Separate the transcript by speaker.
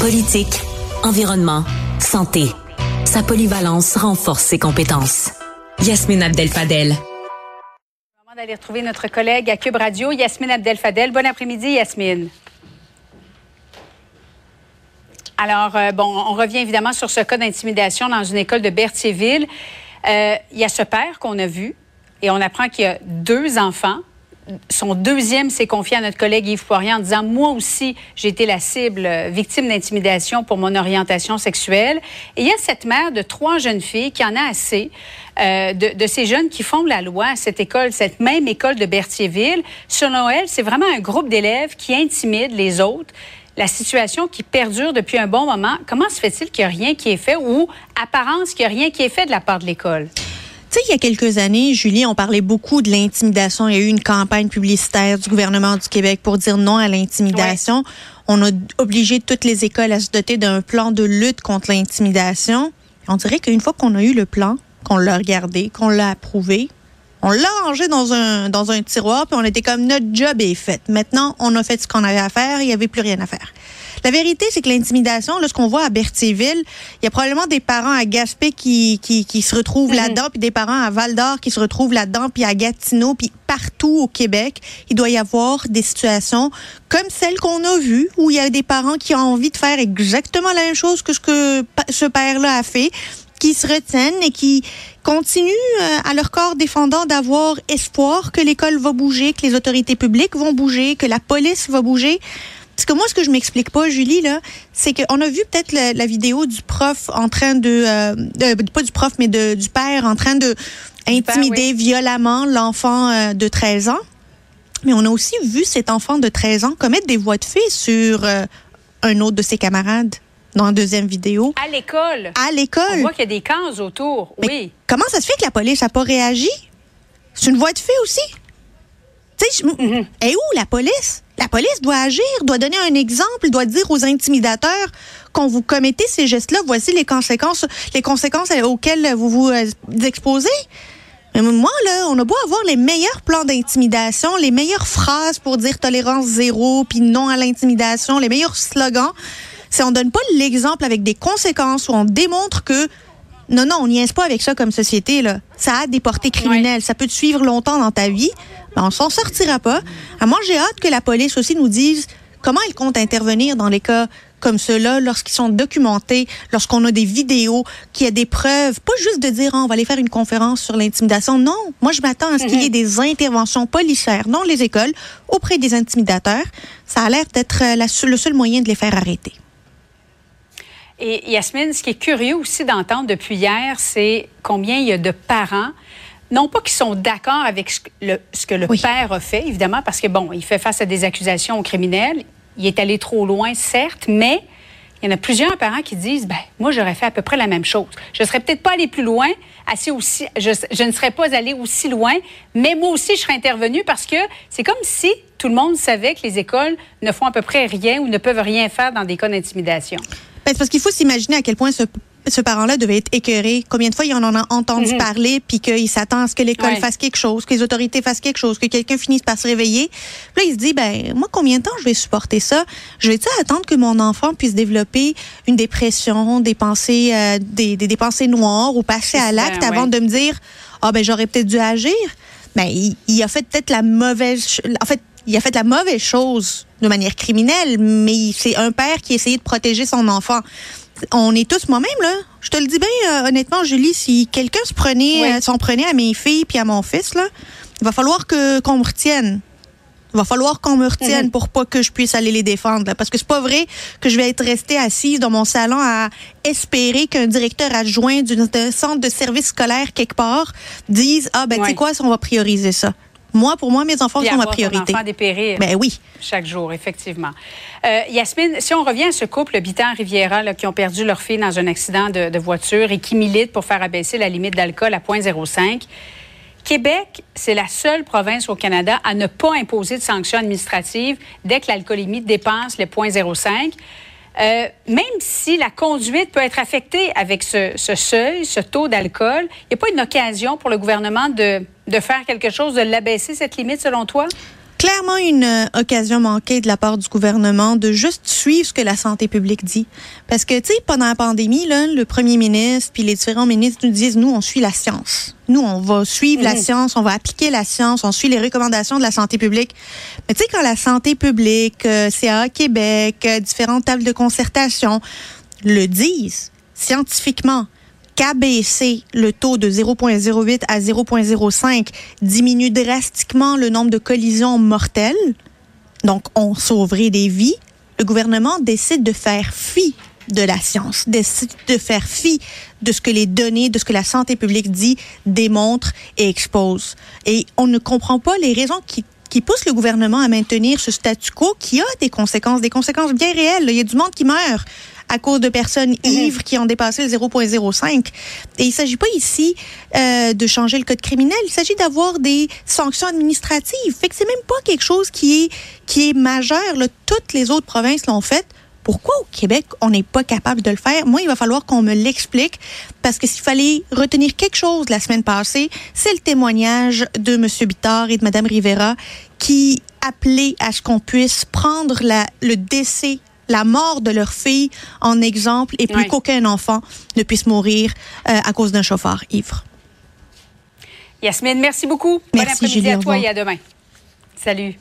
Speaker 1: Politique, environnement, santé. Sa polyvalence renforce ses compétences. Yasmine Abdel-Fadel.
Speaker 2: Moment d'aller retrouver notre collègue à Cube Radio, Yasmine Abdel-Fadel. Bon après-midi, Yasmine. Alors, euh, bon, on revient évidemment sur ce cas d'intimidation dans une école de Berthierville. Euh, il y a ce père qu'on a vu et on apprend qu'il y a deux enfants. Son deuxième s'est confié à notre collègue Yves Poirier en disant Moi aussi, j'ai été la cible, euh, victime d'intimidation pour mon orientation sexuelle. Et il y a cette mère de trois jeunes filles qui en a assez euh, de, ces jeunes qui font la loi à cette école, cette même école de Berthierville. Selon elle, c'est vraiment un groupe d'élèves qui intimide les autres la situation qui perdure depuis un bon moment. Comment se fait-il qu'il n'y a rien qui est fait ou apparence qu'il n'y a rien qui est fait de la part de l'école?
Speaker 3: Tu sais, il y a quelques années, Julie, on parlait beaucoup de l'intimidation. Il y a eu une campagne publicitaire du gouvernement du Québec pour dire non à l'intimidation. On a obligé toutes les écoles à se doter d'un plan de lutte contre l'intimidation. On dirait qu'une fois qu'on a eu le plan, qu'on l'a regardé, qu'on l'a approuvé, on l'a rangé dans un, dans un tiroir, puis on était comme notre job est fait. Maintenant, on a fait ce qu'on avait à faire, il n'y avait plus rien à faire. La vérité, c'est que l'intimidation, là, ce qu'on voit à Berthierville, il y a probablement des parents à Gaspé qui, qui, qui se retrouvent mm-hmm. là-dedans, puis des parents à Val d'Or qui se retrouvent là-dedans, puis à Gatineau, puis partout au Québec, il doit y avoir des situations comme celle qu'on a vue, où il y a des parents qui ont envie de faire exactement la même chose que ce que ce père-là a fait, qui se retiennent et qui continuent euh, à leur corps défendant d'avoir espoir que l'école va bouger, que les autorités publiques vont bouger, que la police va bouger. Parce que moi, ce que je m'explique pas, Julie, là, c'est qu'on a vu peut-être la, vidéo du prof en train de, euh, pas du prof, mais de, du père en train de intimider violemment l'enfant euh, de 13 ans. Mais on a aussi vu cet enfant de 13 ans commettre des voies de fait sur un autre de ses camarades dans la deuxième vidéo.
Speaker 2: À l'école.
Speaker 3: À l'école. On
Speaker 2: voit qu'il y a des cases autour. oui.
Speaker 3: Comment ça se fait que la police n'a pas réagi? C'est une voie de fait aussi. Tu sais, et où la police? La police doit agir, doit donner un exemple, doit dire aux intimidateurs quand vous commettez ces gestes-là, voici les conséquences, les conséquences auxquelles vous vous euh, exposez. Mais moi, là, on a beau avoir les meilleurs plans d'intimidation, les meilleures phrases pour dire tolérance zéro, puis non à l'intimidation, les meilleurs slogans c'est on donne pas l'exemple avec des conséquences où on démontre que non, non, on n'y est pas avec ça comme société. Là. Ça a des portées criminelles. Ça peut te suivre longtemps dans ta vie. Ben, on s'en sortira pas. À moi, j'ai hâte que la police aussi nous dise comment elle compte intervenir dans les cas comme ceux-là, lorsqu'ils sont documentés, lorsqu'on a des vidéos, qu'il y a des preuves, pas juste de dire ah, on va aller faire une conférence sur l'intimidation. Non, moi je m'attends à ce qu'il y ait des interventions policières dans les écoles auprès des intimidateurs. Ça a l'air d'être euh, le seul moyen de les faire arrêter.
Speaker 2: Et Yasmine, ce qui est curieux aussi d'entendre depuis hier, c'est combien il y a de parents non pas qui sont d'accord avec ce que le, père a fait, évidemment, parce que, bon, il fait face à des accusations criminelles. Il est allé trop loin, certes, mais il y en a plusieurs parents qui disent, ben, moi, j'aurais fait à peu près la même chose. Je ne serais peut-être pas allé plus loin, assez aussi, je, je, ne serais pas allé aussi loin, mais moi aussi, je serais intervenu parce que c'est comme si tout le monde savait que les écoles ne font à peu près rien ou ne peuvent rien faire dans des cas d'intimidation.
Speaker 3: Ben, parce qu'il faut s'imaginer à quel point ce, ce parent-là devait être écœuré. Combien de fois il en a entendu mhm. parler, puis qu'il s'attend à ce que l'école fasse quelque chose, que les autorités fassent quelque chose, que quelqu'un finisse par se réveiller. Puis là, il se dit, ben moi, combien de temps je vais supporter ça? Je vais attendre que mon enfant puisse développer une dépression, des pensées, euh, des, des, pensées noires ou passer à l'acte avant de me dire, ah ben j'aurais peut-être dû agir? Ben il, il a fait peut-être la mauvaise, en fait il a fait la mauvaise chose de manière criminelle, mais c'est un père qui essayait de protéger son enfant. On est tous moi-même là. Je te le dis bien euh, honnêtement, Julie, si quelqu'un se prenait, euh, s'en prenait à mes filles puis à mon fils là, il va falloir que qu'on me retienne. Il va falloir qu'on me retienne mhm. pour pas que je puisse aller les défendre. parce que c'est pas vrai que je vais être restée assise dans mon salon à espérer qu'un directeur adjoint d'un centre de service scolaire quelque part dise Ah, ben, tu sais quoi, on va prioriser ça. Moi, pour moi, mes enfants sont ma priorité.
Speaker 2: Enfant dépérir.
Speaker 3: Ben oui.
Speaker 2: Chaque jour, effectivement. Euh, Yasmine, si on revient à ce couple habitant Riviera là, qui ont perdu leur fille dans un accident de, voiture et qui militent pour faire abaisser la limite d'alcool à 0,05, Québec, c'est la seule province au Canada à ne pas imposer de sanctions administratives dès que l'alcoolémie dépasse le 0,05. Euh, même si la conduite peut être affectée avec ce, seuil, ce taux d'alcool, il n'y a pas une occasion pour le gouvernement de, de faire quelque chose, de l'abaisser, cette limite, selon toi?
Speaker 3: clairement une euh, occasion manquée de la part du gouvernement de juste suivre ce que la santé publique dit. Parce que, tu sais, pendant la pandémie, là, le premier ministre puis les différents ministres nous disent, nous, on suit la science. Nous, on va suivre la mhm. science, on va appliquer la science, on suit les recommandations de la santé publique. Mais tu sais, quand la santé publique, euh, CA Québec, euh, différentes tables de concertation le disent scientifiquement, qu'abaisser le taux de 0,08 à 0,05 diminue drastiquement le nombre de collisions mortelles, donc on sauverait des vies, le gouvernement décide de faire fi de la science, décide de faire fi de ce que les données, de ce que la santé publique dit, démontre et expose. Et on ne comprend pas les raisons qui qui poussent le gouvernement à maintenir ce statu quo qui a des conséquences, des conséquences bien réelles. Il y a du monde qui meurt à cause de personnes mhm. ivres qui ont dépassé le 0,05. Et il ne s'agit pas ici euh, de changer le code criminel, il s'agit d'avoir des sanctions administratives. Fait que c'est même pas quelque chose qui est, qui est majeur. Là. Toutes les autres provinces l'ont fait. Pourquoi au Québec, on n'est pas capable de le faire? Moi, il va falloir qu'on me l'explique parce que s'il fallait retenir quelque chose la semaine passée, c'est le témoignage de M. Bittard et de Mme Rivera qui appelaient à ce qu'on puisse prendre la, le décès la mort de leur fille en exemple et plus qu'aucun enfant ne puisse mourir euh, à cause d'un chauffeur ivre.
Speaker 2: Yasmine, merci beaucoup.
Speaker 3: Merci,
Speaker 2: bon après-midi à toi et à demain. Salut.